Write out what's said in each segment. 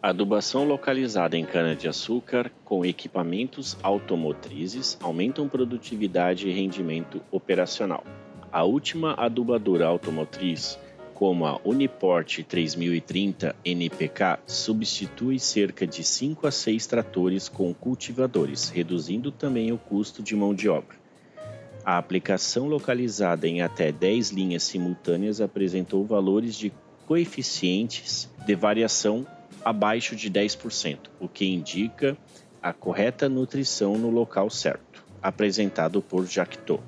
Adubação localizada em cana-de-açúcar com equipamentos automotrizes aumentam produtividade e rendimento operacional. A última adubadora automotriz, como a Uniport 3030 NPK, substitui cerca de 5 a 6 tratores com cultivadores, reduzindo também o custo de mão de obra. A aplicação localizada em até 10 linhas simultâneas apresentou valores de coeficientes de variação abaixo de 10%, o que indica a correta nutrição no local certo, apresentado por Jactot,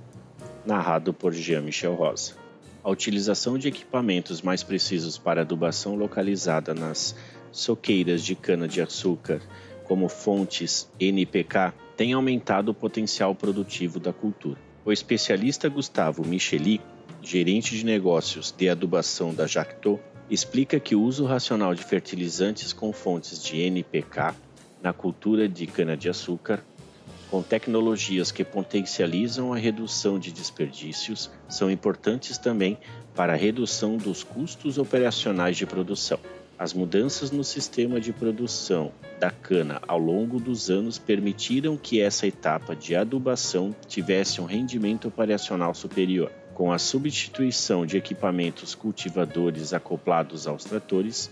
narrado por Jean-Michel Rosa. A utilização de equipamentos mais precisos para adubação localizada nas soqueiras de cana-de-açúcar, como fontes NPK, tem aumentado o potencial produtivo da cultura. O especialista Gustavo Micheli, gerente de negócios de adubação da Jactot, explica que o uso racional de fertilizantes com fontes de NPK na cultura de cana-de-açúcar, com tecnologias que potencializam a redução de desperdícios, são importantes também para a redução dos custos operacionais de produção. As mudanças no sistema de produção da cana ao longo dos anos permitiram que essa etapa de adubação tivesse um rendimento operacional superior com a substituição de equipamentos cultivadores acoplados aos tratores,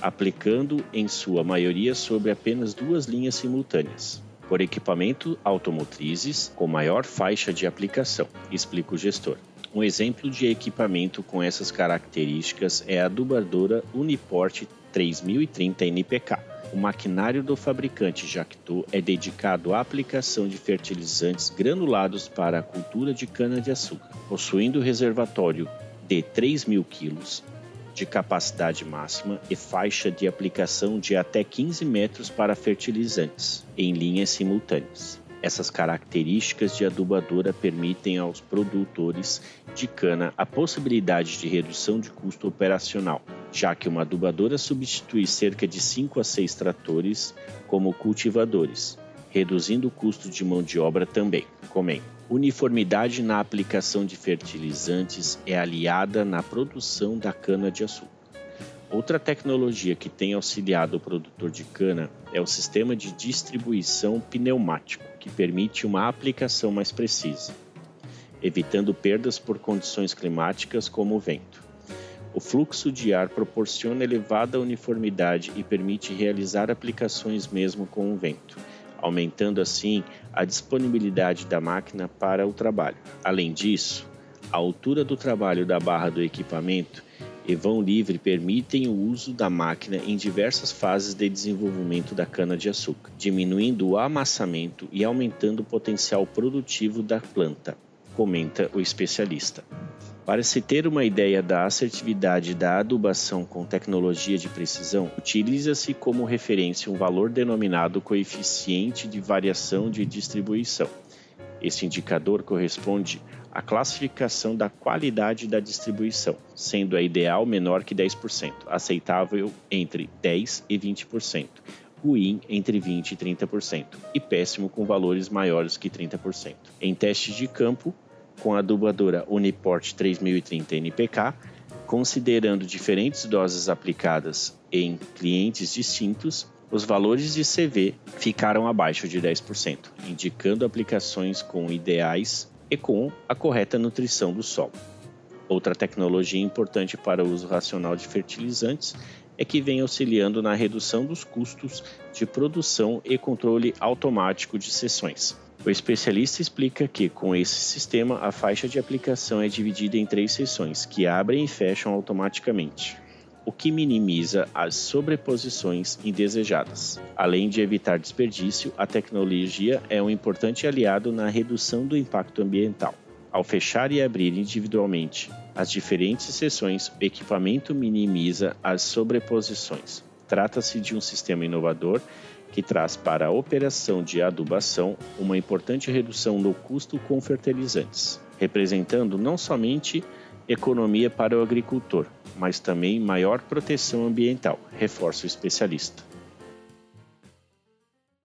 aplicando em sua maioria sobre apenas duas linhas simultâneas, por equipamento automotrizes com maior faixa de aplicação, explica o gestor. Um exemplo de equipamento com essas características é a adubadora Uniport 3030 NPK o maquinário do fabricante Jacto é dedicado à aplicação de fertilizantes granulados para a cultura de cana-de-açúcar, possuindo reservatório de 3 mil quilos de capacidade máxima e faixa de aplicação de até 15 metros para fertilizantes, em linhas simultâneas. Essas características de adubadora permitem aos produtores de cana a possibilidade de redução de custo operacional, já que uma adubadora substitui cerca de 5 a 6 tratores como cultivadores, reduzindo o custo de mão de obra também. Comem. Uniformidade na aplicação de fertilizantes é aliada na produção da cana-de-açúcar. Outra tecnologia que tem auxiliado o produtor de cana é o sistema de distribuição pneumático, que permite uma aplicação mais precisa, evitando perdas por condições climáticas como o vento. O fluxo de ar proporciona elevada uniformidade e permite realizar aplicações mesmo com o vento, aumentando assim a disponibilidade da máquina para o trabalho. Além disso, a altura do trabalho da barra do equipamento e vão livre permitem o uso da máquina em diversas fases de desenvolvimento da cana-de-açúcar, diminuindo o amassamento e aumentando o potencial produtivo da planta, comenta o especialista. Para se ter uma ideia da assertividade da adubação com tecnologia de precisão, utiliza-se como referência um valor denominado coeficiente de variação de distribuição. Esse indicador corresponde a classificação da qualidade da distribuição, sendo a ideal menor que 10%, aceitável entre 10% e 20%, ruim entre 20% e 30% e péssimo com valores maiores que 30%. Em testes de campo, com a adubadora Uniport 3030 NPK, considerando diferentes doses aplicadas em clientes distintos, os valores de CV ficaram abaixo de 10%, indicando aplicações com ideais e com a correta nutrição do solo. Outra tecnologia importante para o uso racional de fertilizantes é que vem auxiliando na redução dos custos de produção e controle automático de seções. O especialista explica que, com esse sistema, a faixa de aplicação é dividida em três seções, que abrem e fecham automaticamente o que minimiza as sobreposições indesejadas. Além de evitar desperdício, a tecnologia é um importante aliado na redução do impacto ambiental. Ao fechar e abrir individualmente as diferentes seções, o equipamento minimiza as sobreposições. Trata-se de um sistema inovador que traz para a operação de adubação uma importante redução no custo com fertilizantes, representando não somente economia para o agricultor, mas também maior proteção ambiental, reforça o especialista.